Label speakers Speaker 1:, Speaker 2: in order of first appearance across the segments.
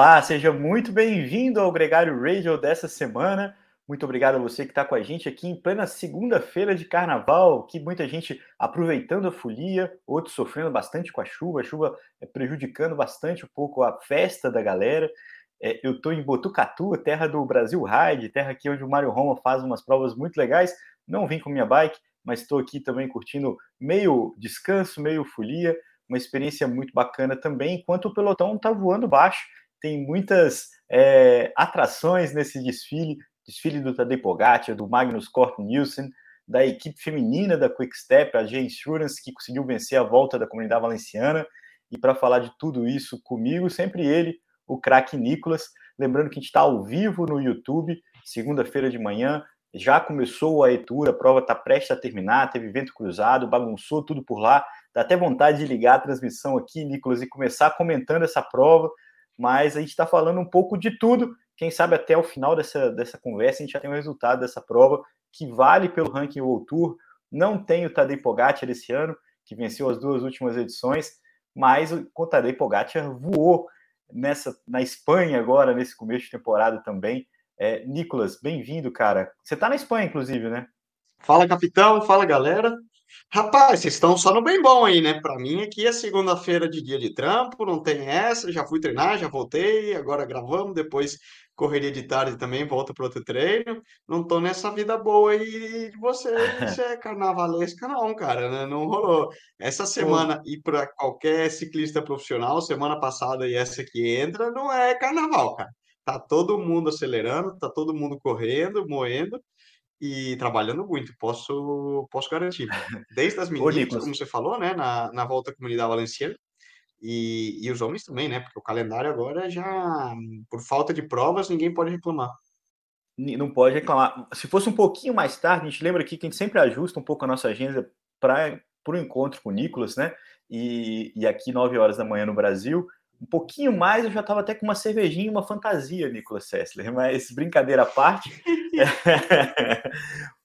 Speaker 1: Olá, seja muito bem-vindo ao Gregário Radio dessa semana. Muito obrigado a você que está com a gente aqui em plena segunda-feira de carnaval, que muita gente aproveitando a folia, outros sofrendo bastante com a chuva, a chuva é prejudicando bastante um pouco a festa da galera. É, eu estou em Botucatu, terra do Brasil Ride, terra aqui onde o Mário Roma faz umas provas muito legais. Não vim com minha bike, mas estou aqui também curtindo meio descanso, meio folia, uma experiência muito bacana também, enquanto o pelotão está voando baixo tem muitas é, atrações nesse desfile, desfile do Tadej Pogacar, do Magnus Cort Nielsen, da equipe feminina da Quick Step, a G-Insurance, que conseguiu vencer a volta da comunidade valenciana. E para falar de tudo isso comigo, sempre ele, o craque Nicolas. Lembrando que a gente está ao vivo no YouTube, segunda-feira de manhã. Já começou a Etura, a prova está prestes a terminar, teve vento cruzado, bagunçou tudo por lá. Dá até vontade de ligar a transmissão aqui, Nicolas, e começar comentando essa prova mas a gente está falando um pouco de tudo. Quem sabe até o final dessa, dessa conversa a gente já tem o resultado dessa prova, que vale pelo ranking World Tour. Não tem o Tadej Pogacar esse ano, que venceu as duas últimas edições, mas o Tadej Pogacar voou nessa na Espanha agora, nesse começo de temporada também. É, Nicolas, bem-vindo, cara. Você está na Espanha, inclusive, né?
Speaker 2: Fala, capitão. Fala, galera. Rapaz, vocês estão só no bem bom aí, né? Para mim aqui é segunda-feira de dia de trampo, não tem essa, já fui treinar, já voltei, agora gravamos, depois correria de tarde também, volto para outro treino. Não tô nessa vida boa aí de você ser carnavalesca não, cara, né? Não rolou. Essa semana e para qualquer ciclista profissional, semana passada e essa que entra, não é carnaval, cara. Tá todo mundo acelerando, tá todo mundo correndo, moendo e trabalhando muito, posso, posso garantir. Desde as meninas, como você falou, né, na, na volta à comunidade valenciana, e, e os homens também, né, porque o calendário agora já, por falta de provas, ninguém pode reclamar.
Speaker 1: Não pode reclamar. Se fosse um pouquinho mais tarde, a gente lembra aqui que a gente sempre ajusta um pouco a nossa agenda para o encontro com o Nicolas, né? E, e aqui, 9 horas da manhã no Brasil, um pouquinho mais, eu já estava até com uma cervejinha e uma fantasia, Nicolas Sessler, mas brincadeira à parte.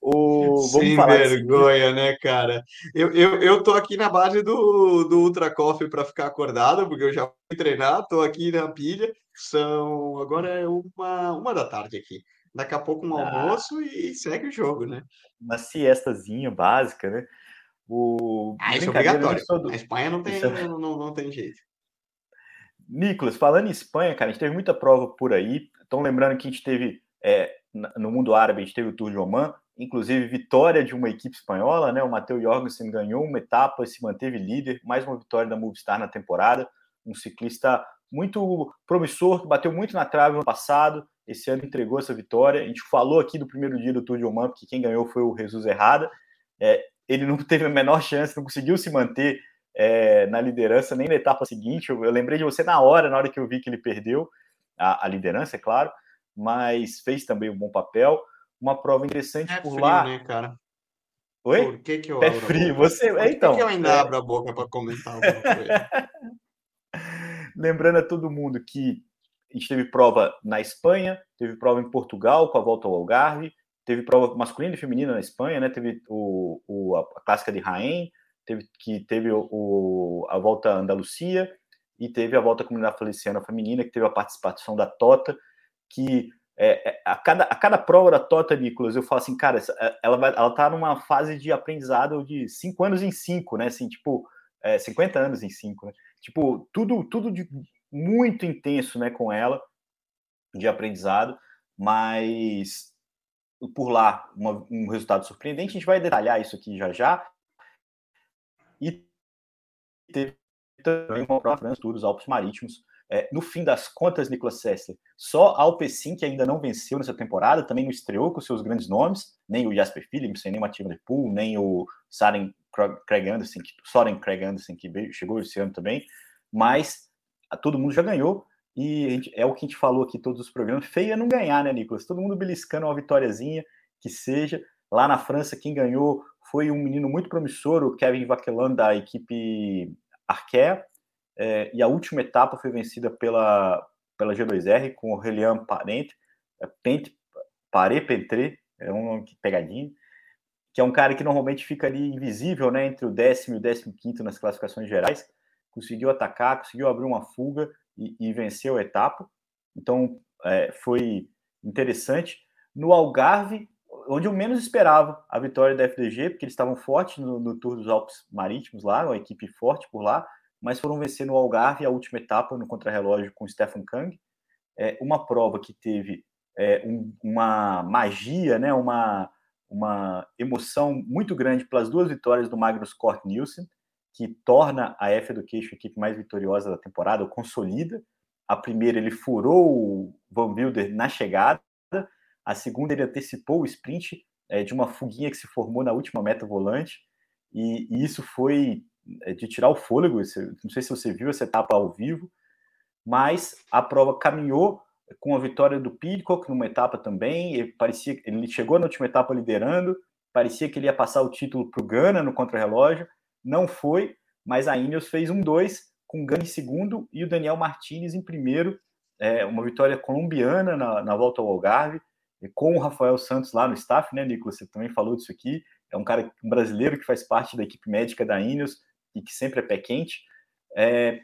Speaker 2: o, Sem vergonha, né, cara? Eu, eu, eu tô aqui na base do, do Ultra Coffee para ficar acordado, porque eu já fui treinar, tô aqui na pilha. São agora é uma, uma da tarde aqui. Daqui a pouco um ah, almoço e segue o jogo, né?
Speaker 1: Uma siestazinha básica, né?
Speaker 2: O... Ah, isso é obrigatório. Do... A Espanha não tem, isso... não, não, não tem jeito.
Speaker 1: Nicolas, falando em Espanha, cara, a gente teve muita prova por aí. Estão lembrando que a gente teve é, no mundo árabe, a gente teve o Tour de Oman, inclusive vitória de uma equipe espanhola, né? O Matheus Jorgensen ganhou uma etapa se manteve líder, mais uma vitória da Movistar na temporada. Um ciclista muito promissor, que bateu muito na trave no passado, esse ano entregou essa vitória. A gente falou aqui do primeiro dia do Tour de Oman, porque quem ganhou foi o Jesus Errada. É, ele não teve a menor chance, não conseguiu se manter é, na liderança nem na etapa seguinte. Eu, eu, lembrei de você na hora, na hora que eu vi que ele perdeu a, a liderança, é claro, mas fez também um bom papel. Uma prova interessante é por
Speaker 2: frio,
Speaker 1: lá.
Speaker 2: Né, cara?
Speaker 1: Oi?
Speaker 2: Por que, que eu
Speaker 1: Pé frio. Você,
Speaker 2: Por
Speaker 1: então.
Speaker 2: que, que eu ainda abro a boca para comentar
Speaker 1: Lembrando a todo mundo que a gente teve prova na Espanha, teve prova em Portugal com a volta ao Algarve, teve prova masculina e feminina na Espanha, né? Teve o, o a clássica de Rain, teve, que teve o, a volta Andalucia e teve a volta comunidade faleciana feminina, que teve a participação da Tota, que é, é, a, cada, a cada prova da Tota, Nicolas, eu falo assim, cara, é, ela, vai, ela tá numa fase de aprendizado de cinco anos em cinco, né? Assim, tipo, é, 50 anos em cinco, né? Tipo, tudo, tudo de muito intenso, né, com ela, de aprendizado, mas por lá, uma, um resultado surpreendente. A gente vai detalhar isso aqui já já. E teve também uma prova França Tour, Alpes Marítimos. É, no fim das contas, Nicolas Sessler, só a Alpecin, que ainda não venceu nessa temporada, também não estreou com seus grandes nomes, nem o Jasper Philipsen, nem o Matheus de Pool, nem o Saren Craig Anderson, que, Soren Craig Anderson, que chegou esse ano também, mas todo mundo já ganhou, e gente, é o que a gente falou aqui todos os programas, feia é não ganhar, né, Nicolas? Todo mundo beliscando uma vitóriazinha, que seja. Lá na França, quem ganhou foi um menino muito promissor, o Kevin Vaquelan, da equipe Arkea, é, e a última etapa foi vencida pela, pela G2R com o Relian Parent, é, Pent, Paré Pentré, é um pegadinho, que é um cara que normalmente fica ali invisível, né, entre o décimo e o décimo quinto nas classificações gerais, conseguiu atacar, conseguiu abrir uma fuga e, e venceu a etapa. Então, é, foi interessante. No Algarve, onde eu menos esperava a vitória da FDG, porque eles estavam fortes no, no Tour dos Alpes Marítimos lá, uma equipe forte por lá, mas foram vencer no Algarve a última etapa no contrarrelógio com o Stefan Kang. É, uma prova que teve é, um, uma magia, né, uma, uma emoção muito grande pelas duas vitórias do Magnus Cort Nielsen, que torna a F Education a equipe mais vitoriosa da temporada, consolida. A primeira ele furou o Van Wilder na chegada, a segunda, ele antecipou o sprint é, de uma fuguinha que se formou na última meta volante. E, e isso foi é, de tirar o fôlego. Não sei se você viu essa etapa ao vivo, mas a prova caminhou com a vitória do Pidcock numa etapa também. Ele, parecia, ele chegou na última etapa liderando, parecia que ele ia passar o título para o Gana no contrarrelógio. Não foi, mas a Ineos fez um 2 com o Gana em segundo e o Daniel Martinez em primeiro. É, uma vitória colombiana na, na volta ao Algarve com o Rafael Santos lá no staff, né, Nicolas? Você também falou disso aqui. É um cara um brasileiro que faz parte da equipe médica da Ineos e que sempre é pé quente. É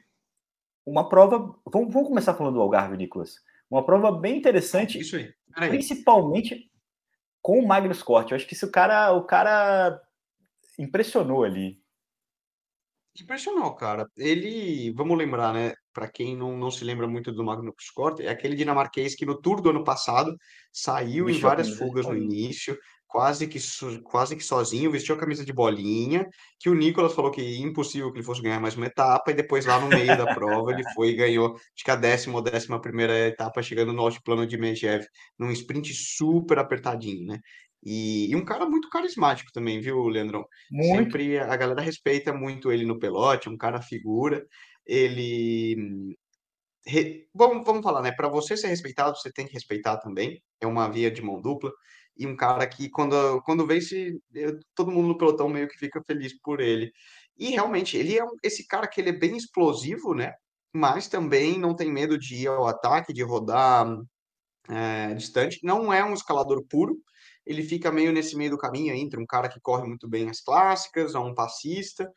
Speaker 1: uma prova. Vamos, vamos começar falando do Algarve, Nicolas. Uma prova bem interessante,
Speaker 2: Isso aí.
Speaker 1: principalmente com o Magnus Corte. Eu acho que se o cara, o cara impressionou ali.
Speaker 2: Impressionou, cara. Ele, vamos lembrar, né? Para quem não, não se lembra muito do Magnus Cort, é aquele dinamarquês que no Tour do ano passado saiu em várias fugas no início, quase que, quase que sozinho, vestiu a camisa de bolinha, que o Nicolas falou que impossível que ele fosse ganhar mais uma etapa, e depois lá no meio da prova ele foi e ganhou, acho que a décima ou décima primeira etapa, chegando no altiplano de Megève, num sprint super apertadinho, né? E, e, um cara muito carismático também, viu, Leandrão? Muito. Sempre a galera respeita muito ele no pelote, um cara figura. Ele. Re... Vamos, vamos falar, né? Para você ser respeitado, você tem que respeitar também. É uma via de mão dupla. E um cara que, quando, quando vence, todo mundo no pelotão meio que fica feliz por ele. E realmente, ele é um, esse cara que ele é bem explosivo, né? Mas também não tem medo de ir ao ataque, de rodar é, distante. Não é um escalador puro, ele fica meio nesse meio do caminho entre um cara que corre muito bem as clássicas, a um passista,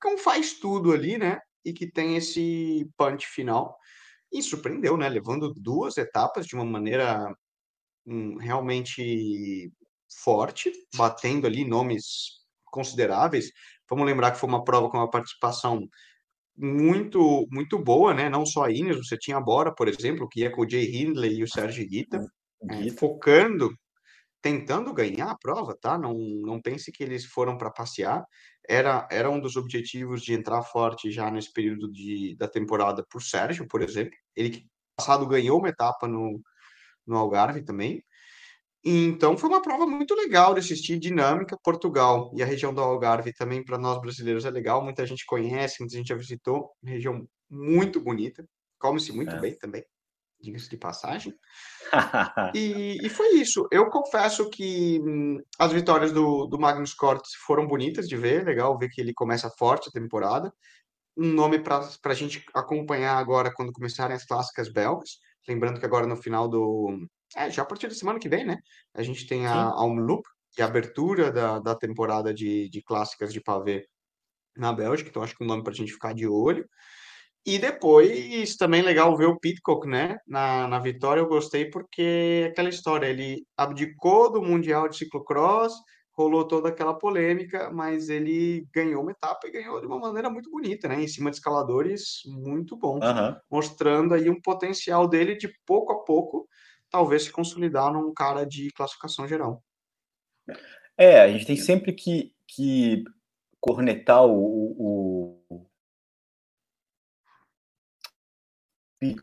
Speaker 2: que um faz tudo ali, né? E que tem esse punch final. E surpreendeu, né? Levando duas etapas de uma maneira hum, realmente forte, batendo ali nomes consideráveis. Vamos lembrar que foi uma prova com uma participação muito muito boa, né? Não só a Inês, você tinha a Bora, por exemplo, que ia com o Jay Hindley e o Sérgio Guita, é, focando tentando ganhar a prova, tá? Não, não pense que eles foram para passear. Era, era um dos objetivos de entrar forte já nesse período de, da temporada por Sérgio, por exemplo. Ele que passado ganhou uma etapa no, no Algarve também. Então foi uma prova muito legal de assistir, dinâmica. Portugal e a região do Algarve também para nós brasileiros é legal. Muita gente conhece, muita gente já visitou. Região muito bonita, come-se muito é. bem também diga-se de passagem. e, e, foi isso. Eu confesso que hum, as vitórias do, do Magnus Cort foram bonitas de ver, legal ver que ele começa forte a temporada. Um nome para a gente acompanhar agora quando começarem as clássicas belgas. Lembrando que agora no final do. É, já a partir da semana que vem, né? A gente tem a Almloop e a abertura da, da temporada de, de clássicas de pavê na Bélgica, então acho que é um nome para a gente ficar de olho. E depois também legal ver o Pitcock, né? Na, na vitória eu gostei porque é aquela história, ele abdicou do Mundial de Ciclocross, rolou toda aquela polêmica, mas ele ganhou uma etapa e ganhou de uma maneira muito bonita, né? Em cima de escaladores muito bons, uhum. mostrando aí um potencial dele de pouco a pouco, talvez se consolidar num cara de classificação geral.
Speaker 1: É, a gente tem sempre que, que cornetar o, o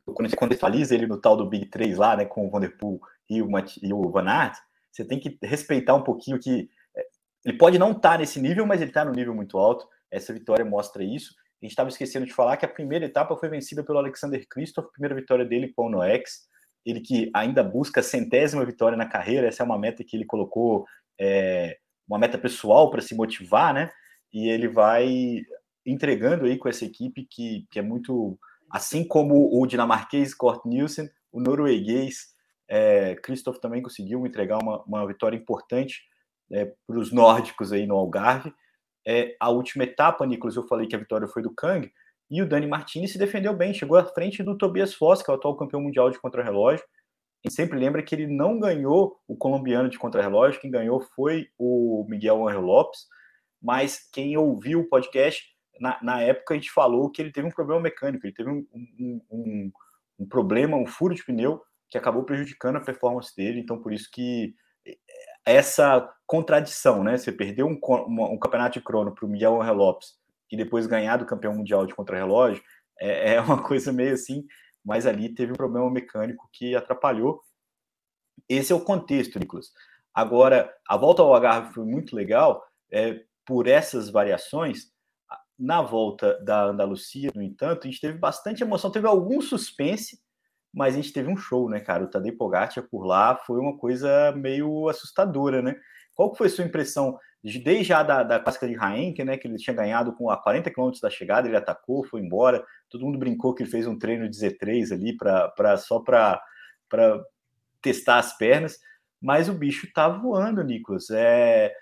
Speaker 1: quando você contextualiza ele no tal do Big 3 lá, né, com o Vanderpool e o, e o Van Aert, você tem que respeitar um pouquinho que é, ele pode não estar tá nesse nível, mas ele está no nível muito alto. Essa vitória mostra isso. A gente estava esquecendo de falar que a primeira etapa foi vencida pelo Alexander Kristoff, primeira vitória dele com o Noex. Ele que ainda busca a centésima vitória na carreira, essa é uma meta que ele colocou, é, uma meta pessoal para se motivar, né? E ele vai entregando aí com essa equipe que, que é muito Assim como o dinamarquês Kort Nielsen, o norueguês é, Christoph também conseguiu entregar uma, uma vitória importante é, para os nórdicos aí no Algarve. É, a última etapa, Nicolas, eu falei que a vitória foi do Kang, E o Dani Martini se defendeu bem, chegou à frente do Tobias Foss, que é o atual campeão mundial de contrarrelógio. Gente sempre lembra que ele não ganhou o colombiano de contrarrelógio, quem ganhou foi o Miguel Angel Lopes, mas quem ouviu o podcast, na, na época a gente falou que ele teve um problema mecânico, ele teve um, um, um, um problema, um furo de pneu, que acabou prejudicando a performance dele, então por isso que eh, essa contradição, né? Você perdeu um, um, um campeonato de crono para o Miguel Angel Lopes e depois ganhar do campeão mundial de contrarrelógio, é, é uma coisa meio assim, mas ali teve um problema mecânico que atrapalhou. Esse é o contexto, Nicolas. Agora, a volta ao Algarve foi muito legal é, por essas variações. Na volta da Andalucia, no entanto, a gente teve bastante emoção, teve algum suspense, mas a gente teve um show, né, cara? O Tadej Pogacar por lá foi uma coisa meio assustadora, né? Qual foi a sua impressão desde já da, da de Raenke, né, que ele tinha ganhado com a 40 km da chegada, ele atacou, foi embora, todo mundo brincou que ele fez um treino de Z3 ali para só para testar as pernas, mas o bicho tá voando, Nicolas. É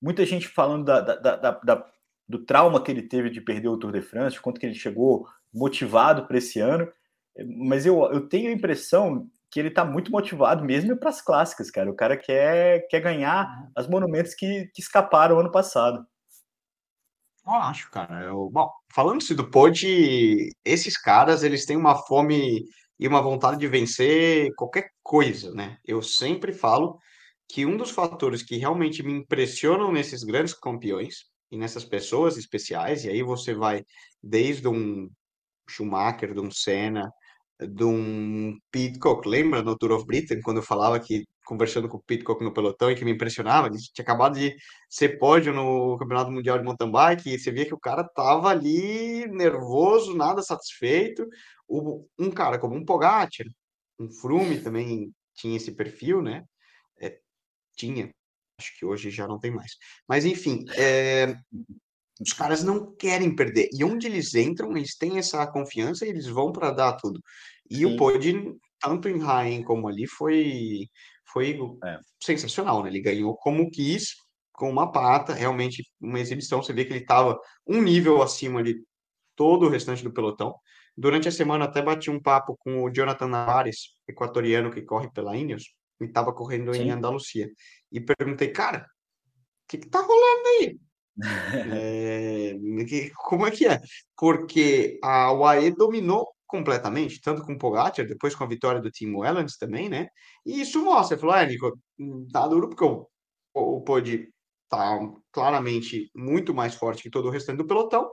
Speaker 1: muita gente falando da, da, da, da, do trauma que ele teve de perder o Tour de France, quanto que ele chegou motivado para esse ano, mas eu, eu tenho a impressão que ele tá muito motivado mesmo para as clássicas, cara. O cara quer, quer ganhar as monumentos que, que escaparam ano passado.
Speaker 2: Eu acho, cara. Eu, bom, falando-se do Pod, esses caras, eles têm uma fome e uma vontade de vencer qualquer coisa, né? Eu sempre falo que um dos fatores que realmente me impressionam nesses grandes campeões e nessas pessoas especiais, e aí você vai desde um Schumacher, de um Senna, de um Pitcock, lembra no Tour of Britain, quando eu falava que, conversando com o Pitcock no pelotão, e que me impressionava, ele tinha acabado de ser pódio no Campeonato Mundial de Mountain Bike, e você via que o cara tava ali nervoso, nada satisfeito. Um cara como um Pogacar, um Froome também tinha esse perfil, né? É, tinha, acho que hoje já não tem mais. Mas, enfim, é, os caras não querem perder. E onde eles entram, eles têm essa confiança e eles vão para dar tudo. E Sim. o Pod, tanto em Rain como ali, foi, foi é. sensacional, né? Ele ganhou como quis, com uma pata, realmente uma exibição. Você vê que ele estava um nível acima de todo o restante do pelotão. Durante a semana até bati um papo com o Jonathan Navarez, equatoriano que corre pela Ineos, e estava correndo Sim. em Andalucia. E perguntei, cara, o que, que tá rolando aí? É, como é que é? Porque a UAE dominou completamente, tanto com o Pogacar, depois com a vitória do Timo Wellens também, né? E isso mostra, falou, é, Nico, tá duro porque o, o Pode tá claramente muito mais forte que todo o restante do pelotão.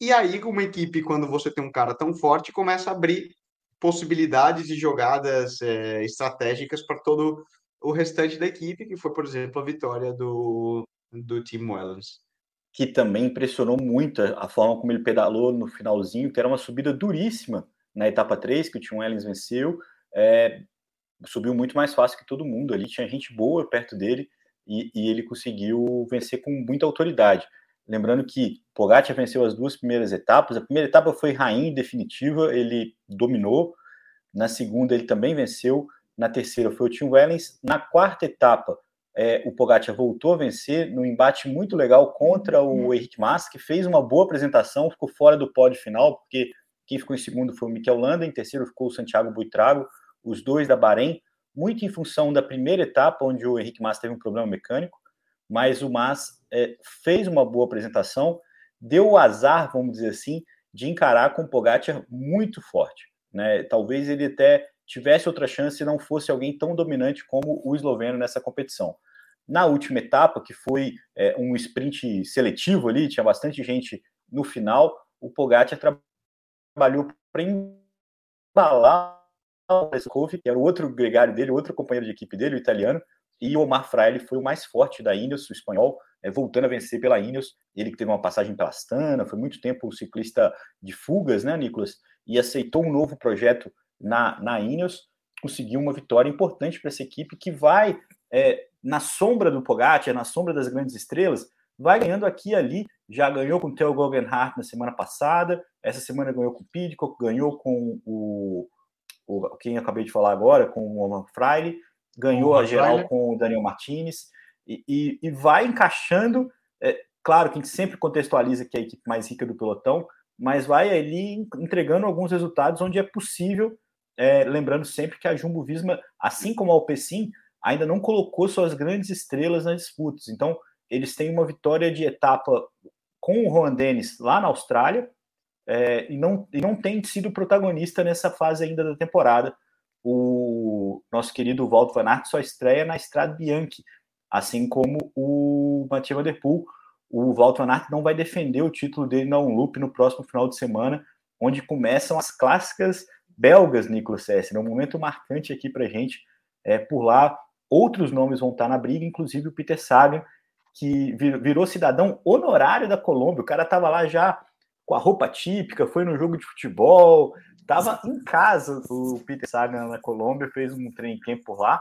Speaker 2: E aí, uma equipe, quando você tem um cara tão forte, começa a abrir possibilidades de jogadas é, estratégicas para todo o restante da equipe, que foi, por exemplo, a vitória do, do Timo Wellens
Speaker 1: que também impressionou muito a forma como ele pedalou no finalzinho, que era uma subida duríssima na etapa 3, que o Tim Wellens venceu. É, subiu muito mais fácil que todo mundo ali, tinha gente boa perto dele e, e ele conseguiu vencer com muita autoridade. Lembrando que Pogacar venceu as duas primeiras etapas. A primeira etapa foi rainha definitiva, ele dominou. Na segunda, ele também venceu. Na terceira, foi o Tim Wellens. Na quarta etapa, é, o Pogacar voltou a vencer no embate muito legal contra o uhum. Henrique Massa, que fez uma boa apresentação, ficou fora do pódio final, porque quem ficou em segundo foi o Mikel Landa, em terceiro ficou o Santiago Buitrago, os dois da Bahrein, muito em função da primeira etapa, onde o Henrique Massa teve um problema mecânico, mas o Massa é, fez uma boa apresentação, deu o azar, vamos dizer assim, de encarar com o Pogacar muito forte. Né? Talvez ele até tivesse outra chance se não fosse alguém tão dominante como o esloveno nessa competição. Na última etapa, que foi é, um sprint seletivo ali, tinha bastante gente no final, o Pogacar trabalhou para embalar o Lescov, que era o outro gregário dele, outro companheiro de equipe dele, o italiano, e o Omar Fraile foi o mais forte da Ineos, o espanhol, é, voltando a vencer pela Ineos. Ele que teve uma passagem pela Astana, foi muito tempo um ciclista de fugas, né, Nicolas? E aceitou um novo projeto na, na Ineos, conseguiu uma vitória importante para essa equipe que vai é, na sombra do Pogacar, na sombra das grandes estrelas, vai ganhando aqui e ali. Já ganhou com o Theo Guggenhardt na semana passada, essa semana ganhou com o Pidcock, ganhou com o, o quem acabei de falar agora, com o Roman Freire, ganhou a geral com o Daniel Martinez, e, e, e vai encaixando. É, claro que a gente sempre contextualiza que é a equipe mais rica do pelotão, mas vai ali entregando alguns resultados onde é possível, é, lembrando sempre que a Jumbo Visma, assim como a Alpecin, ainda não colocou suas grandes estrelas nas disputas. Então, eles têm uma vitória de etapa com o Juan Dennis lá na Austrália é, e, não, e não tem sido protagonista nessa fase ainda da temporada. O nosso querido Walter Van Aert só estreia na Estrada Bianchi, assim como o Mathieu Van Der Poel. O Walter Van Aert não vai defender o título dele na Unloop no próximo final de semana, onde começam as clássicas belgas, Nicolas Sessi. É um momento marcante aqui para gente. É, por lá, outros nomes vão estar na briga, inclusive o Peter Sagan, que virou cidadão honorário da Colômbia. O cara estava lá já com a roupa típica, foi no jogo de futebol, estava em casa. O Peter Sagan na Colômbia fez um trem camp por lá.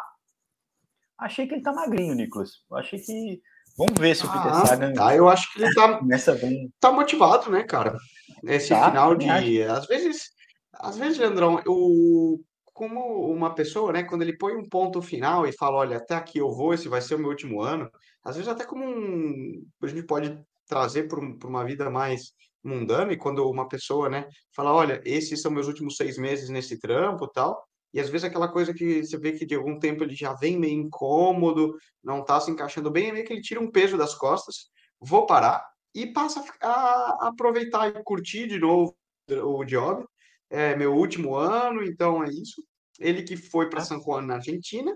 Speaker 1: Achei que ele tá magrinho, Nicolas. Achei que. Vamos ver se o Peter ah, Sagan.
Speaker 2: Tá, eu acho que ele tá, nessa bem... tá motivado, né, cara? Esse tá, final de. Às vezes, às vezes, Leandrão, eu, como uma pessoa, né, quando ele põe um ponto final e fala, olha, até aqui eu vou, esse vai ser o meu último ano, às vezes até como um, a gente pode trazer para um, uma vida mais mundana, e quando uma pessoa, né, fala, olha, esses são meus últimos seis meses nesse trampo tal, e às vezes aquela coisa que você vê que de algum tempo ele já vem meio incômodo, não está se encaixando bem, é meio que ele tira um peso das costas, vou parar, e passa a aproveitar e curtir de novo o job, é meu último ano, então é isso. Ele que foi para San Juan, na Argentina,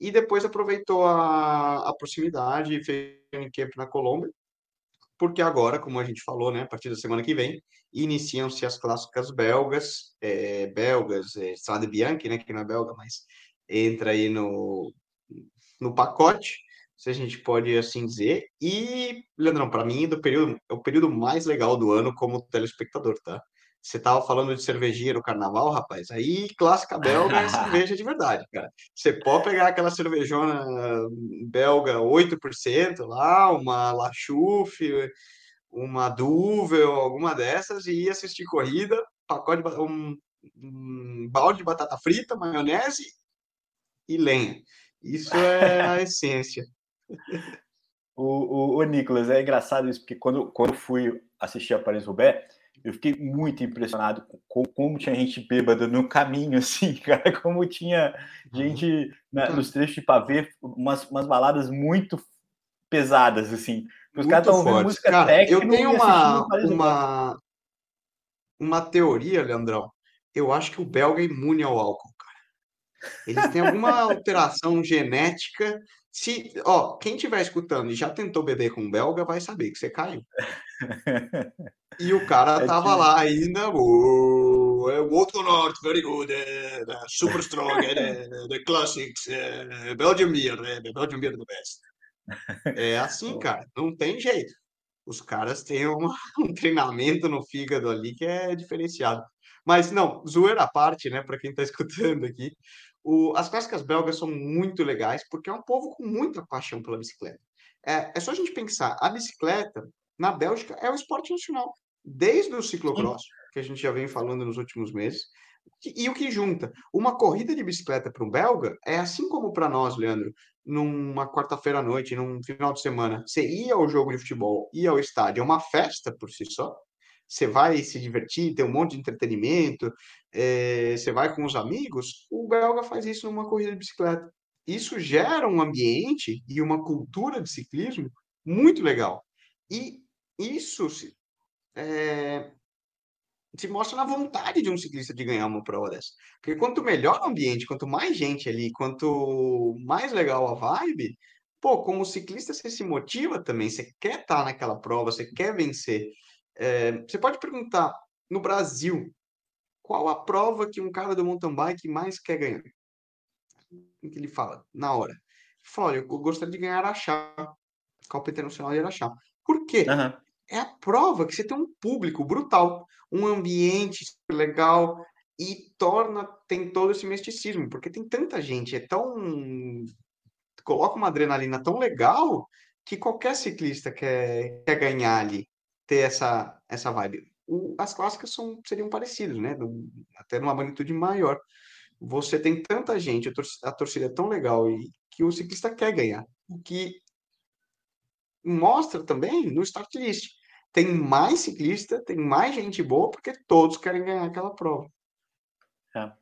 Speaker 2: e depois aproveitou a, a proximidade e fez um camp na Colômbia, porque agora, como a gente falou, né, a partir da semana que vem, iniciam-se as clássicas belgas, é, belgas, é, Strade Bianchi, né, que não é belga, mas entra aí no, no pacote, se a gente pode assim dizer. E, Leandrão, para mim, do período, é o período mais legal do ano como telespectador, tá? Você tava falando de cervejinha no carnaval, rapaz. Aí, clássica belga é cerveja de verdade, cara. Você pode pegar aquela cervejona belga 8% lá, uma Lachuf, uma Duvel, alguma dessas, e ir assistir corrida, pacote de, um, um balde de batata frita, maionese e lenha. Isso é a essência.
Speaker 1: O, o, o Nicolas, é engraçado isso, porque quando, quando fui assistir a Paris-Roubaix, eu fiquei muito impressionado com como tinha gente bêbada no caminho, assim, cara, como tinha gente na, nos trechos de pavê, umas, umas baladas muito pesadas, assim. Os caras estão ouvindo música cara,
Speaker 2: técnica. Eu tenho uma, uma, uma teoria, Leandrão. Eu acho que o belga é imune ao álcool, cara. Eles têm alguma alteração genética se, ó, quem estiver escutando e já tentou beber com um belga vai saber que você caiu. E o cara é tava que... lá ainda, oh, é Walter North, very good, uh, super strong, uh, the classics, uh, Belgian beer, uh, Belgian beer the best. É assim, cara, não tem jeito. Os caras têm uma, um treinamento no fígado ali que é diferenciado. Mas não, zoeira à parte, né, para quem está escutando aqui, o, as clássicas belgas são muito legais porque é um povo com muita paixão pela bicicleta. É, é só a gente pensar, a bicicleta na Bélgica é o esporte nacional, desde o ciclocross, que a gente já vem falando nos últimos meses, e, o que junta? Uma corrida de bicicleta para um belga é assim como para nós, Leandro, numa quarta-feira à noite, num final de semana, você ia ao jogo de futebol, ia ao estádio, é uma festa por si só você vai se divertir, ter um monte de entretenimento, é, você vai com os amigos, o belga faz isso numa corrida de bicicleta. Isso gera um ambiente e uma cultura de ciclismo muito legal. E isso se, é, se mostra na vontade de um ciclista de ganhar uma prova dessa. Porque quanto melhor o ambiente, quanto mais gente ali, quanto mais legal a vibe, pô, como ciclista você se motiva também, você quer estar naquela prova, você quer vencer. É, você pode perguntar, no Brasil, qual a prova que um cara do mountain bike mais quer ganhar? O que ele fala? Na hora. Ele fala, olha, eu gostaria de ganhar Araxá, Copa Internacional de Araxá. Por quê? Uhum. É a prova que você tem um público brutal, um ambiente legal e torna, tem todo esse misticismo, porque tem tanta gente, é tão... coloca uma adrenalina tão legal que qualquer ciclista quer, quer ganhar ali ter essa, essa vibe. O, as clássicas são, seriam parecidas, né? Do, até numa magnitude maior. Você tem tanta gente, a torcida, a torcida é tão legal e que o ciclista quer ganhar. O que mostra também no start list. Tem mais ciclista, tem mais gente boa, porque todos querem ganhar aquela prova.
Speaker 1: É.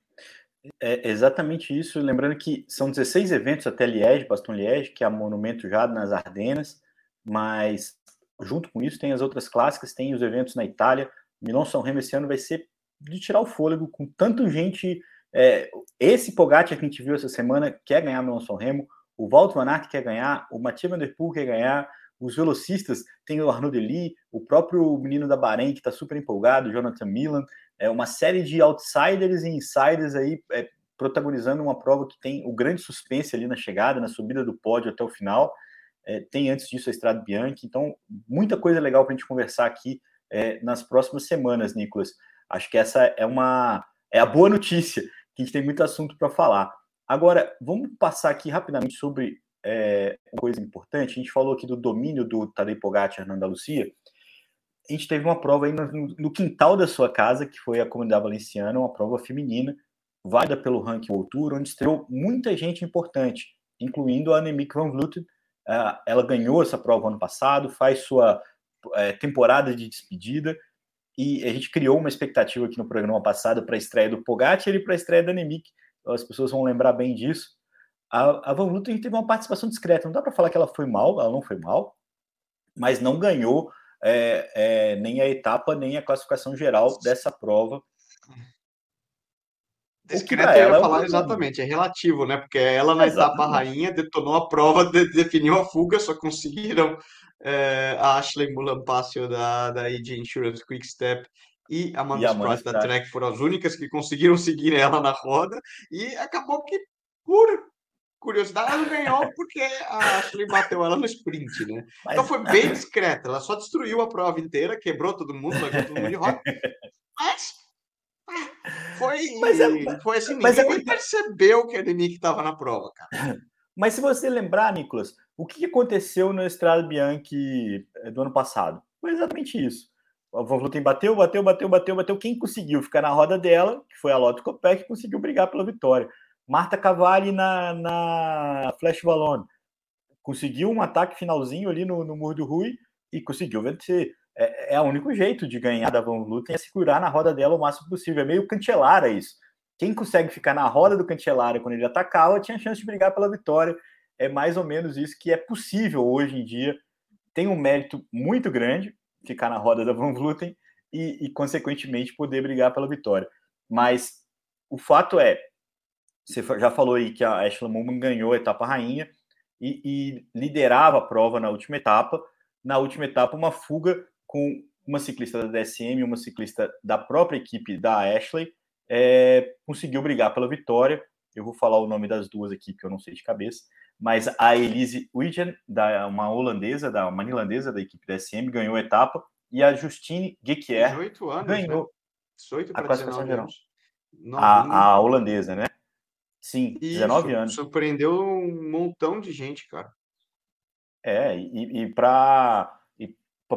Speaker 1: É exatamente isso. Lembrando que são 16 eventos até Liège, Baston Liège, que é monumento já nas Ardenas, mas junto com isso tem as outras clássicas, tem os eventos na Itália. Milão São Remo esse ano vai ser de tirar o fôlego com tanta gente. É, esse Pogacar que a gente viu essa semana quer ganhar Milão São Remo, o Walter Van Aert quer ganhar, o Mathieu Van Der Poel quer ganhar, os velocistas tem o Arnaud Delis, o próprio menino da Bahrein que está super empolgado, Jonathan Milan, é uma série de outsiders e insiders aí é, protagonizando uma prova que tem o grande suspense ali na chegada, na subida do pódio até o final. É, tem antes disso a Estrada Bianchi, então muita coisa legal para a gente conversar aqui é, nas próximas semanas, Nicolas. Acho que essa é uma é a boa notícia, que a gente tem muito assunto para falar. Agora, vamos passar aqui rapidamente sobre é, uma coisa importante. A gente falou aqui do domínio do Tadej Pogacar na Andalucia. A gente teve uma prova aí no, no, quintal da sua casa, que foi a Comunidade Valenciana, uma prova feminina, válida pelo ranking World Tour, onde estreou muita gente importante, incluindo a Annemiek van Vleuten. Uh, ela ganhou essa prova ano passado, faz sua uh, temporada de despedida, e a gente criou uma expectativa aqui no programa passado para a estreia do Pogacar e para a estreia da Annemiek. As pessoas vão lembrar bem disso. A, a Van Vleuten teve uma participação discreta. Não dá para falar que ela foi mal, ela não foi mal, mas não ganhou é, é, nem a etapa, nem a classificação geral dessa prova.
Speaker 2: Discreta eu ia é falar é exatamente, é relativo, né? Porque ela na exatamente. etapa rainha detonou a prova, de, definiu a fuga, só conseguiram é, a Ashley Mulan-Passio da, da AG Insurance Quick Step e a Amanda Spratt da Trek foram as únicas que conseguiram seguir ela na roda e acabou que por curiosidade, ela ganhou porque a Ashley bateu ela no sprint, né? Mas... Então foi bem discreta. Ela só destruiu a prova inteira, quebrou todo mundo, largou todo mundo de roda. Mas foi, mas é, foi assim, mas ninguém é... percebeu que a Nick estava na prova, cara.
Speaker 1: Mas se você lembrar, Nicolas, o que aconteceu no Estrada Bianchi eh, do ano passado? Foi exatamente isso. A Van Vleuten bateu, bateu, bateu, bateu, bateu. Quem conseguiu ficar na roda dela, que foi a Lotto Copec, conseguiu brigar pela vitória. Marta Cavalli na, na Flash Ballon. Conseguiu um ataque finalzinho ali no, no Muro do Rui e conseguiu vencer. É, é o único jeito de ganhar da Van Vleuten é segurar na roda dela o máximo possível. É meio cantelara isso. Quem consegue ficar na roda do cantelara quando ele atacava tinha chance de brigar pela vitória. É mais ou menos isso que é possível hoje em dia. Tem um mérito muito grande ficar na roda da Van Vleuten e, e consequentemente, poder brigar pela vitória. Mas o fato é, você já falou aí que a Ashley Moman ganhou a etapa rainha e, e, liderava a prova na última etapa. Na última etapa, uma fuga com uma ciclista da DSM e uma ciclista da própria equipe da Ashley é, conseguiu brigar pela vitória. Eu vou falar o nome das duas aqui, que eu não sei de cabeça. Mas a Elise Wijen, da, uma holandesa, da, uma irlandesa da equipe da SM, ganhou a etapa. E a Justine Gekier ganhou né? 18 a classificação geral. A, a holandesa, né? Sim, Isso, 19 anos.
Speaker 2: Surpreendeu um montão de gente, cara.
Speaker 1: É, e, e para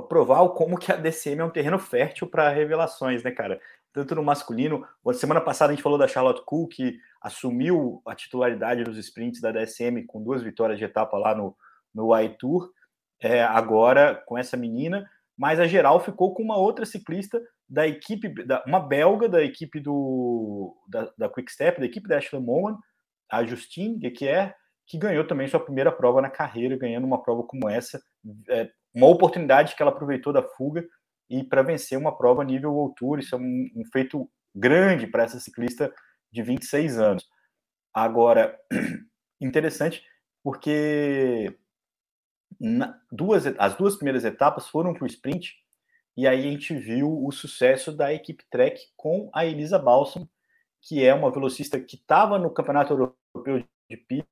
Speaker 1: provar como que a DCM é um terreno fértil para revelações, né, cara? Tanto no masculino, semana passada a gente falou da Charlotte Cool, que assumiu a titularidade dos sprints da DSM com duas vitórias de etapa lá no, no iTour. É, agora com essa menina, mas a geral ficou com uma outra ciclista da equipe, da, uma belga da equipe do da, da Quick Step, da equipe da Ashley Moman, a Justine Gequier, que ganhou também sua primeira prova na carreira, ganhando uma prova como essa, é, uma oportunidade que ela aproveitou da fuga e para vencer uma prova nível World Tour, isso é um, um feito grande para essa ciclista de 26 anos. Agora, interessante porque na, duas, as duas primeiras etapas foram para o sprint e aí a gente viu o sucesso da equipe Trek com a Elisa Balsam, que é uma velocista que estava no Campeonato Europeu de pista,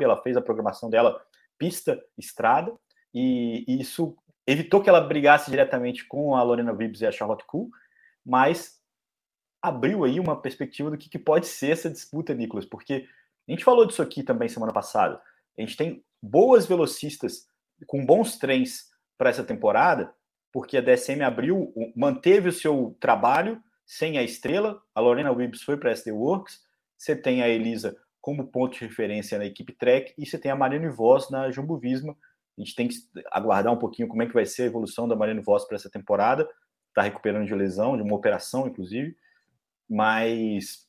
Speaker 1: ela fez a programação dela pista, estrada, e, isso evitou que ela brigasse diretamente com a Lorena Vibbs e a Charlotte Kuhl, mas abriu aí uma perspectiva do que, que pode ser essa disputa, Nicolas, porque a gente falou disso aqui também semana passada. A gente tem boas velocistas com bons trens para essa temporada, porque a DSM abriu, manteve o seu trabalho sem a estrela, a Lorena Wibbs foi para a SD Works, você tem a Elisa como ponto de referência na equipe Trek e você tem a Mariana Voss na Jumbo Visma, A gente tem que aguardar um pouquinho como é que vai ser a evolução da Mariano Voss para essa temporada. Está recuperando de lesão, de uma operação, inclusive. Mas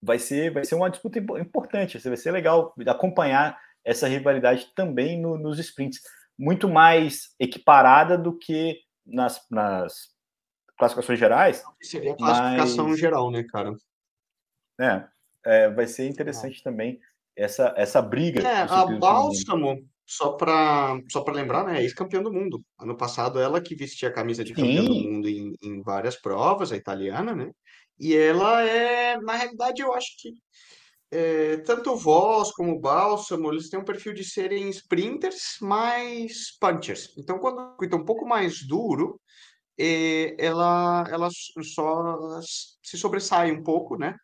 Speaker 1: vai ser, vai ser uma disputa importante. Vai ser legal acompanhar essa rivalidade também no, nos sprints. Muito mais equiparada do que nas, nas classificações gerais.
Speaker 2: Seria a classificação mas... geral, né, cara?
Speaker 1: É, é, vai ser interessante ah. também essa, essa briga.
Speaker 2: É, a Bálsamo, só para só lembrar, né, ex-campeã do mundo. Ano passado, ela que vestia a camisa de campeã do mundo em, em várias provas, a italiana, né? E ela é, na realidade, eu acho que é, tanto o Voss como Bálsamo, eles têm um perfil de serem sprinters mais punchers. Então, quando o é um pouco mais duro, é, ela, ela só se sobressai um pouco, né?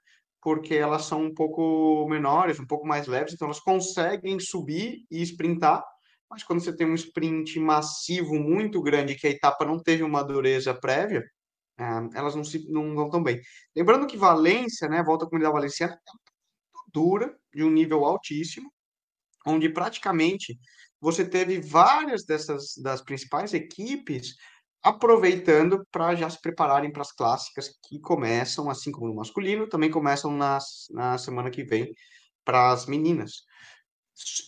Speaker 2: Porque elas são um pouco menores, um pouco mais leves, então elas conseguem subir e sprintar. Mas quando você tem um sprint massivo muito grande, que a etapa não teve uma dureza prévia, é, elas não, se, não vão tão bem. Lembrando que Valência, né, volta à comunidade valenciana, dura, de um nível altíssimo, onde praticamente você teve várias dessas das principais equipes aproveitando para já se prepararem para as clássicas que começam, assim como no masculino, também começam nas, na semana que vem para as meninas.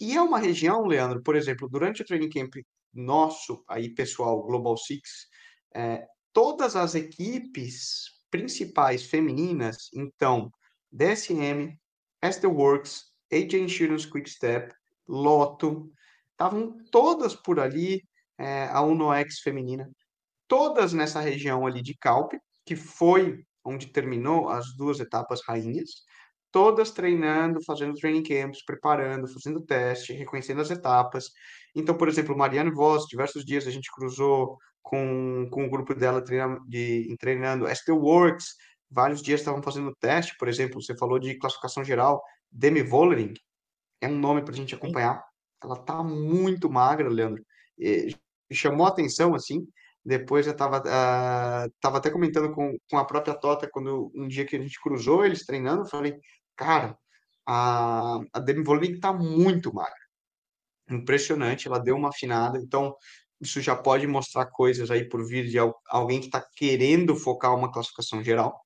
Speaker 2: E é uma região, Leandro, por exemplo, durante o training camp nosso, aí pessoal, Global Six, é, todas as equipes principais femininas, então, DSM, Works, AJ Insurance Quickstep, Lotto, estavam todas por ali, é, a UNOX feminina, todas nessa região ali de Calpe, que foi onde terminou as duas etapas rainhas, todas treinando, fazendo training camps, preparando, fazendo teste, reconhecendo as etapas. Então, por exemplo, Marianne Voss, diversos dias a gente cruzou com, com o grupo dela treinando, de, treinando. Works, vários dias estavam fazendo teste, por exemplo, você falou de classificação geral, Demi Vollering, é um nome para a gente acompanhar. Ela tá muito magra, Leandro. E chamou a atenção, assim. Depois eu estava uh, tava até comentando com, com a própria Tota, quando um dia que a gente cruzou eles treinando, eu falei, cara, a, a Demi Vollering tá muito magra. Impressionante, ela deu uma afinada. Então, isso já pode mostrar coisas aí por vir de alguém que está querendo focar uma classificação geral.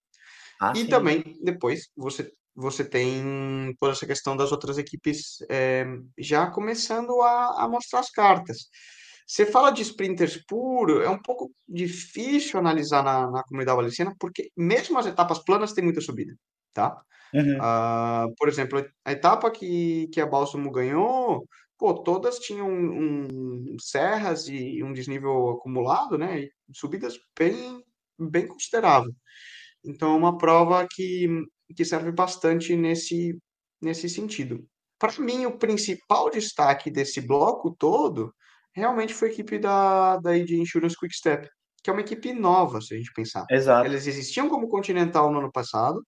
Speaker 2: Ah, e sim. também, depois, você, você tem toda essa questão das outras equipes é, já começando a, a mostrar as cartas. Você fala de sprinters puro, é um pouco difícil analisar na, na comunidade valenciana, porque mesmo as etapas planas têm muita subida, tá? Uhum. Uh, por exemplo, a etapa que, que a Bálsamo ganhou, pô, todas tinham um, um, serras e um desnível acumulado, né? E subidas bem, bem considerável. Então, é uma prova que, que serve bastante nesse, nesse sentido. Para mim, o principal destaque desse bloco todo realmente foi a equipe da, da ID Insurance Quickstep, que é uma equipe nova, se a gente pensar.
Speaker 1: Exato.
Speaker 2: Eles existiam como Continental no ano passado,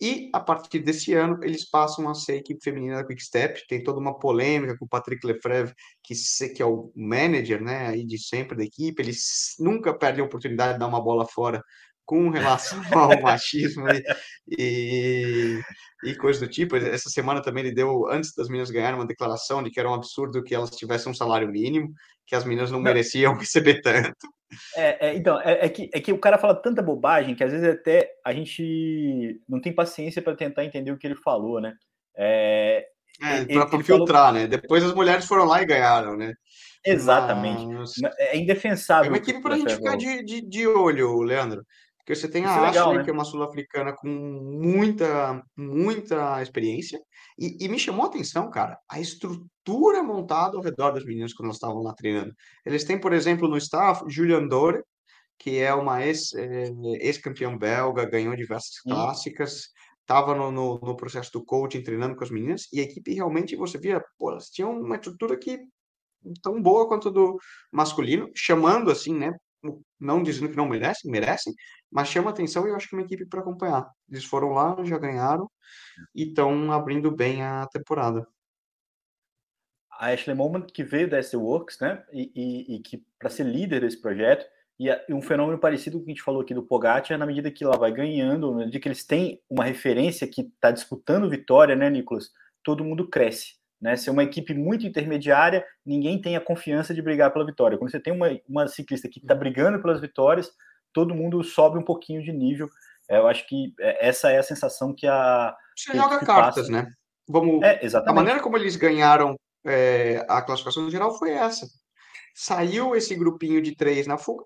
Speaker 2: e a partir desse ano eles passam a ser a equipe feminina da Quickstep. Tem toda uma polêmica com o Patrick Lefreve, que, que é o manager né, aí de sempre da equipe. Eles nunca perdem a oportunidade de dar uma bola fora com relação ao machismo e, e, e coisas do tipo. Essa semana também ele deu, antes das meninas ganharem, uma declaração de que era um absurdo que elas tivessem um salário mínimo, que as meninas não, mereciam receber tanto.
Speaker 1: É, é, então, é, é, que, é que o cara fala tanta bobagem que às vezes até a gente não tem paciência para tentar entender o que ele falou, né?
Speaker 2: É, é para filtrar, falou... né? Depois as mulheres foram lá e ganharam, né?
Speaker 1: Exatamente. Mas... É indefensável. É
Speaker 2: uma equipe para a gente ficar de, de, de olho, Leandro. Porque você tem a é Ashley, né? que é uma sul-africana com muita, muita experiência. E, e, me chamou a atenção, cara, a estrutura montada ao redor das meninas quando elas estavam lá treinando. Eles têm, por exemplo, no staff, Julian Dore, que é uma eh, ex-campeã ex belga, ganhou diversas Sim. clássicas, estava no, no, no, processo do coaching, treinando com as meninas, e a equipe realmente, você via, pô, elas tinham uma estrutura que tão boa quanto do masculino, chamando assim, né, não dizendo que não merecem, merecem, mas chama atenção e eu acho que é uma equipe para acompanhar. Eles foram lá, já ganharam e estão abrindo bem a temporada.
Speaker 1: A Ashley Moment, que veio da SC Works, né, e, e, e que para ser líder desse projeto, e, e, um fenômeno parecido com o que a gente falou aqui do Pogacar, na medida que ela vai ganhando, na medida que eles têm uma referência que está disputando vitória, né, Nicolas? Todo mundo cresce. Né? Ser uma equipe muito intermediária, ninguém tem a confiança de brigar pela vitória. Quando você tem uma, uma ciclista que está brigando pelas vitórias, todo mundo sobe um pouquinho de nível. É, eu acho que é, essa é a sensação que a.
Speaker 2: Você joga cartas, passa. né? Vamos, é, exatamente. A maneira como eles ganharam é, a classificação geral foi essa. Saiu esse grupinho de três na fuga.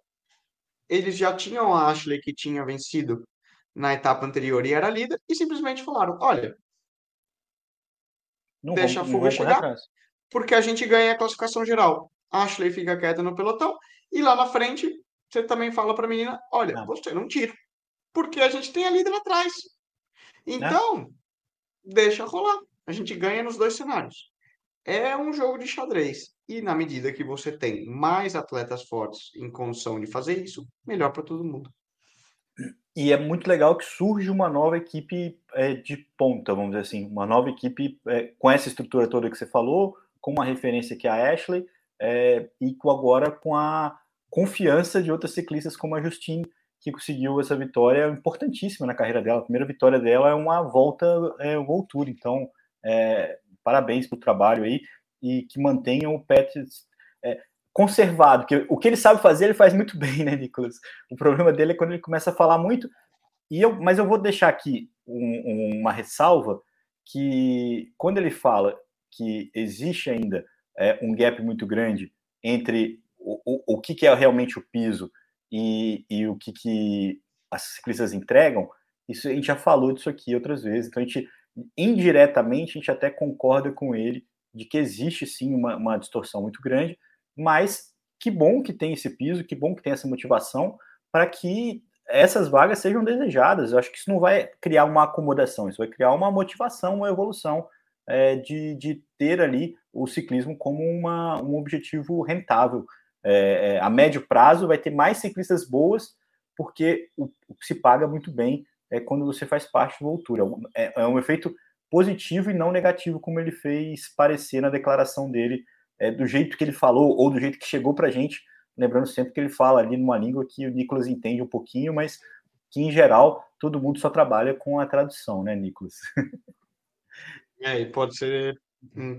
Speaker 2: Eles já tinham a Ashley que tinha vencido na etapa anterior e era líder, e simplesmente falaram: olha, não deixa vamos, a fuga chegar, porque a gente ganha a classificação geral. Ashley fica quieta no pelotão, e lá na frente você também fala para a menina: olha, não. você não tira, porque a gente tem a líder atrás. Então, deixa rolar. A gente ganha nos dois cenários. É um jogo de xadrez. E na medida que você tem mais atletas fortes em condição de fazer isso, melhor para todo mundo.
Speaker 1: E é muito legal que surge uma nova equipe é, de ponta, vamos dizer assim, uma nova equipe é, com essa estrutura toda que você falou, com uma referência que é a Ashley, é, e agora com a confiança de outras ciclistas como a Justine, que conseguiu essa vitória importantíssima na carreira dela. A primeira vitória dela é uma volta é, voltura, então é, parabéns pelo trabalho aí e que mantenham o Pets é, conservado, que o que ele sabe fazer, ele faz muito bem, né, Nicolas? O problema dele é quando ele começa a falar muito. E eu, mas eu vou deixar aqui um, uma ressalva que quando ele fala que existe ainda é, um gap muito grande entre o, o, o que, que é realmente o piso e, e o que, que as ciclistas entregam, isso a gente já falou disso aqui outras vezes, então a gente indiretamente a gente até concorda com ele de que existe sim uma, uma distorção muito grande, mas que bom que tem esse piso, que bom que tem essa motivação para que essas vagas sejam desejadas. Eu acho que isso não vai criar uma acomodação, isso vai criar uma motivação, uma evolução é, de, de ter ali o ciclismo como uma, um objetivo rentável. É, é a médio prazo vai ter mais ciclistas boas, porque o, o que se paga muito bem é quando você faz parte do Voltura. É, é um efeito positivo e não negativo, como ele fez parecer na declaração dele é, do jeito que ele falou ou do jeito que chegou para a gente, lembrando sempre que ele fala ali numa língua que o Nicolas entende um pouquinho, mas que em geral todo mundo só trabalha com a tradução, né, Nicolas?
Speaker 2: É, e pode ser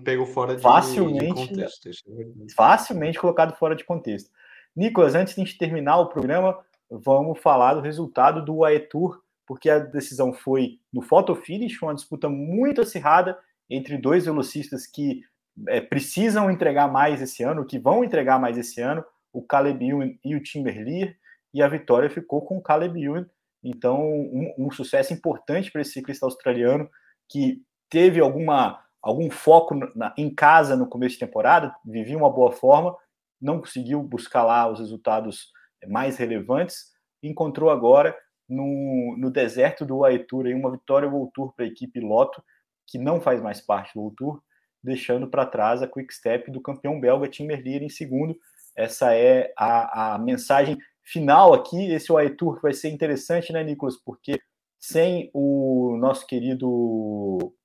Speaker 2: pego fora de,
Speaker 1: facilmente, de contexto. É facilmente colocado fora de contexto. Nicolas, antes de a gente terminar o programa, vamos falar do resultado do Aetur, porque a decisão foi no photo finish, uma disputa muito acirrada entre dois velocistas que é, precisam entregar mais esse ano, que vão entregar mais esse ano, o Caleb Ewan e o Timberleer, e a vitória ficou com o Caleb Ewan. Então, um, um sucesso importante para esse ciclista australiano que teve alguma, algum foco na, em casa no começo de temporada, vivia uma boa forma, não conseguiu buscar lá os resultados mais relevantes, encontrou agora no, no deserto do Aitur uma vitória World Tour para a equipe Loto, que não faz mais parte do World Tour, deixando para trás a quick step do campeão belga Tim Merlier em segundo. Essa é a, a mensagem final aqui. Esse World Tour vai ser interessante, né, Nicolas? Porque sem o nosso querido.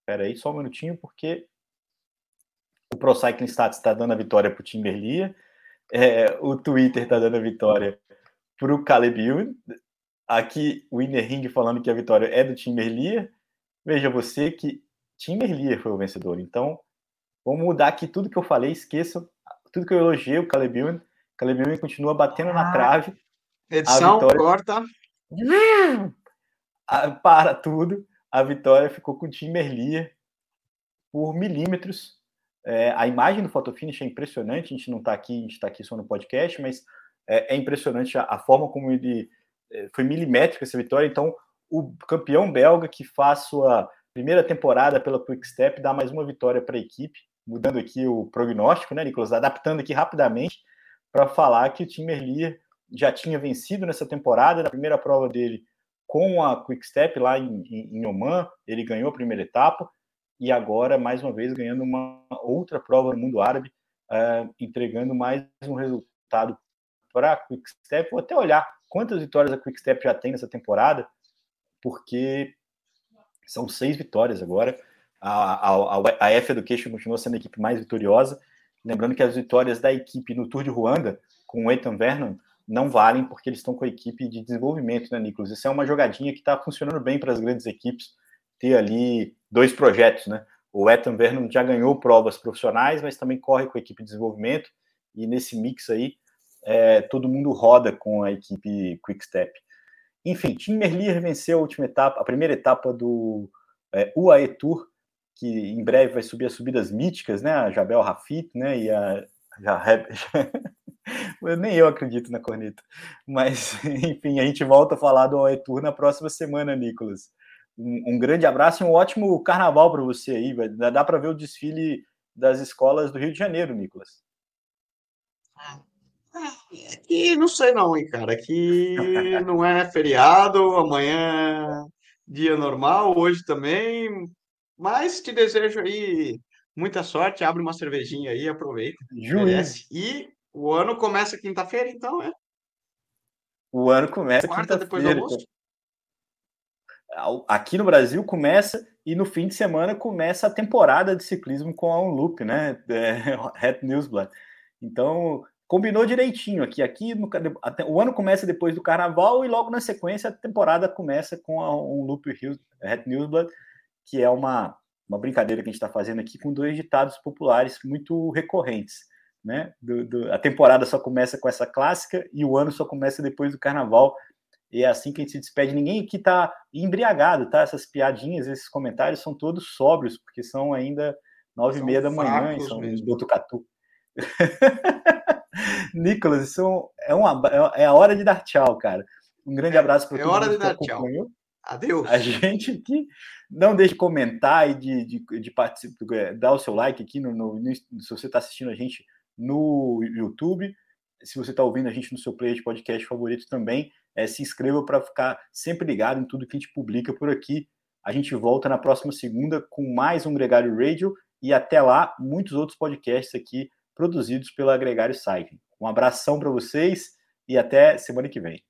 Speaker 1: Espera aí, só um minutinho, porque o Pro Cycling Stats está dando a vitória para o Tim Merlier, é, o Twitter está dando a vitória para o Caleb Ewan. Aqui o Inner Ring falando que a vitória é do Tim Merlier. Veja você que Tim Merlier foi o vencedor. Então, vamos mudar aqui tudo que eu falei, esqueça tudo que eu elogiei o Caleb Ewan. Caleb Ewan continua batendo ah, na trave.
Speaker 2: Edição, vitória... corta.
Speaker 1: Para tudo. A vitória ficou com o Tim Merlier por milímetros. É, a imagem do photofinish é impressionante. A gente não está aqui, a gente está aqui só no podcast, mas é, é impressionante a, a, forma como ele é, foi milimétrica essa vitória. Então, o campeão belga que faz sua primeira temporada pela Quick Step, dá mais uma vitória para a equipe, mudando aqui o prognóstico, né, Nicolas? Adaptando aqui rapidamente para falar que o Tim Merlier já tinha vencido nessa temporada, na primeira prova dele com a Quick Step lá em, em, em Oman, ele ganhou a primeira etapa e agora, mais uma vez, ganhando uma outra prova no mundo árabe, uh, entregando mais um resultado para a Quick Step. Vou até olhar quantas vitórias a Quick Step já tem nessa temporada, porque são seis vitórias agora. A, a, a F Education continua sendo a equipe mais vitoriosa. Lembrando que as vitórias da equipe no Tour de Ruanda, com o Ethan Vernon, não valem porque eles estão com a equipe de desenvolvimento, né, Nicolas? Isso é uma jogadinha que está funcionando bem para as grandes equipes ter ali dois projetos, né? O Ethan Vernon já ganhou provas profissionais, mas também corre com a equipe de desenvolvimento, e nesse mix aí, é, todo mundo roda com a equipe Quick Step. Enfim, Tim Merlier venceu a última etapa, a primeira etapa do é, UAE Tour, que em breve vai subir as subidas míticas, né? A Jabel Rafit, né? E a, nem eu acredito na corneta. Mas, enfim, a gente volta a falar do UAE Tour na próxima semana, Nicolas. Um, um grande abraço e um ótimo carnaval para você aí. Dá para ver o desfile das escolas do Rio de Janeiro, Nicolas.
Speaker 2: Aqui não sei não, hein, cara. Aqui não é feriado, amanhã é dia normal, hoje também. Mas te desejo aí muita sorte, abre uma cervejinha aí, aproveita. Juiz. E o ano começa quinta-feira, então, é?
Speaker 1: O ano começa Quarta depois do almoço? Aqui no Brasil começa e no fim de semana começa a temporada de ciclismo com a Unloop, né? É, Het Newsblad. Então, combinou direitinho aqui. Aqui no, o ano começa depois do carnaval e logo na sequência a temporada começa com a, um Loop Red Newsblad, que é uma, uma brincadeira que a gente está fazendo aqui com dois ditados populares muito recorrentes. Né? Do, do, a temporada só começa com essa clássica e o ano só começa depois do carnaval. E é assim que a gente se despede. Ninguém aqui está embriagado, tá? Essas piadinhas, esses comentários são todos sóbrios, porque são ainda nove e meia da manhã e são mesmo. do Botucatu. Nicolas, isso é, uma, é a hora de dar tchau, cara. Um grande é, abraço para
Speaker 2: é todo hora mundo de dar tchau. Adeus.
Speaker 1: A gente aqui. Não deixe de comentar e de, de, de participar, é, dar o seu like aqui no, no, no se você está assistindo a gente no YouTube. Se você está ouvindo a gente no seu player de podcast favorito também, é, se inscreva para ficar sempre ligado em tudo que a gente publica por aqui. A gente volta na próxima segunda com mais um Gregário Radio e até lá, muitos outros podcasts aqui produzidos pela Gregário Cycling. Um abração para vocês e até semana que vem.